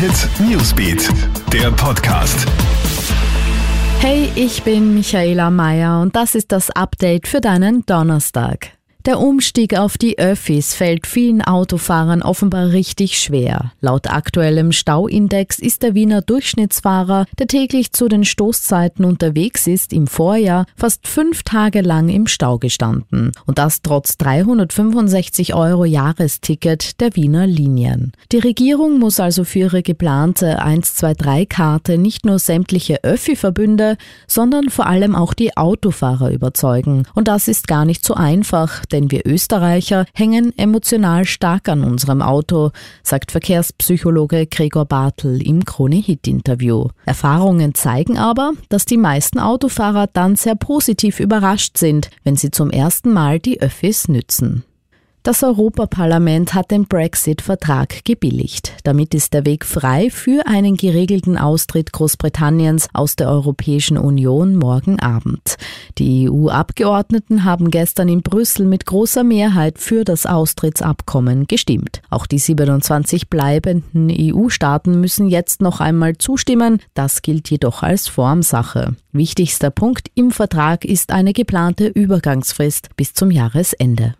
Hit Newsbeat, der Podcast. Hey, ich bin Michaela Mayer und das ist das Update für deinen Donnerstag. Der Umstieg auf die Öffis fällt vielen Autofahrern offenbar richtig schwer. Laut aktuellem Stauindex ist der Wiener Durchschnittsfahrer, der täglich zu den Stoßzeiten unterwegs ist, im Vorjahr fast fünf Tage lang im Stau gestanden. Und das trotz 365 Euro Jahresticket der Wiener Linien. Die Regierung muss also für ihre geplante 123-Karte nicht nur sämtliche Öffi-Verbünde, sondern vor allem auch die Autofahrer überzeugen. Und das ist gar nicht so einfach denn wir Österreicher hängen emotional stark an unserem Auto, sagt Verkehrspsychologe Gregor Bartel im Krone-Hit-Interview. Erfahrungen zeigen aber, dass die meisten Autofahrer dann sehr positiv überrascht sind, wenn sie zum ersten Mal die Öffis nützen. Das Europaparlament hat den Brexit-Vertrag gebilligt. Damit ist der Weg frei für einen geregelten Austritt Großbritanniens aus der Europäischen Union morgen Abend. Die EU-Abgeordneten haben gestern in Brüssel mit großer Mehrheit für das Austrittsabkommen gestimmt. Auch die 27 bleibenden EU-Staaten müssen jetzt noch einmal zustimmen. Das gilt jedoch als Formsache. Wichtigster Punkt im Vertrag ist eine geplante Übergangsfrist bis zum Jahresende.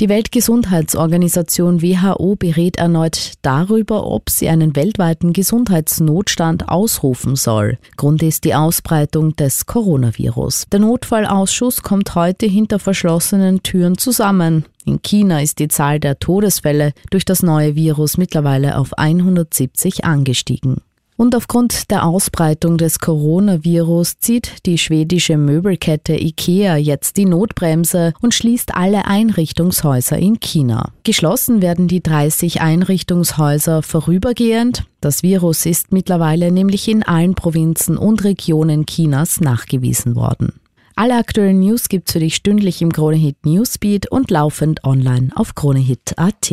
Die Weltgesundheitsorganisation WHO berät erneut darüber, ob sie einen weltweiten Gesundheitsnotstand ausrufen soll. Grund ist die Ausbreitung des Coronavirus. Der Notfallausschuss kommt heute hinter verschlossenen Türen zusammen. In China ist die Zahl der Todesfälle durch das neue Virus mittlerweile auf 170 angestiegen. Und aufgrund der Ausbreitung des Coronavirus zieht die schwedische Möbelkette IKEA jetzt die Notbremse und schließt alle Einrichtungshäuser in China. Geschlossen werden die 30 Einrichtungshäuser vorübergehend. Das Virus ist mittlerweile nämlich in allen Provinzen und Regionen Chinas nachgewiesen worden. Alle aktuellen News gibt's für dich stündlich im Kronehit Newsbeat und laufend online auf kronehit.at.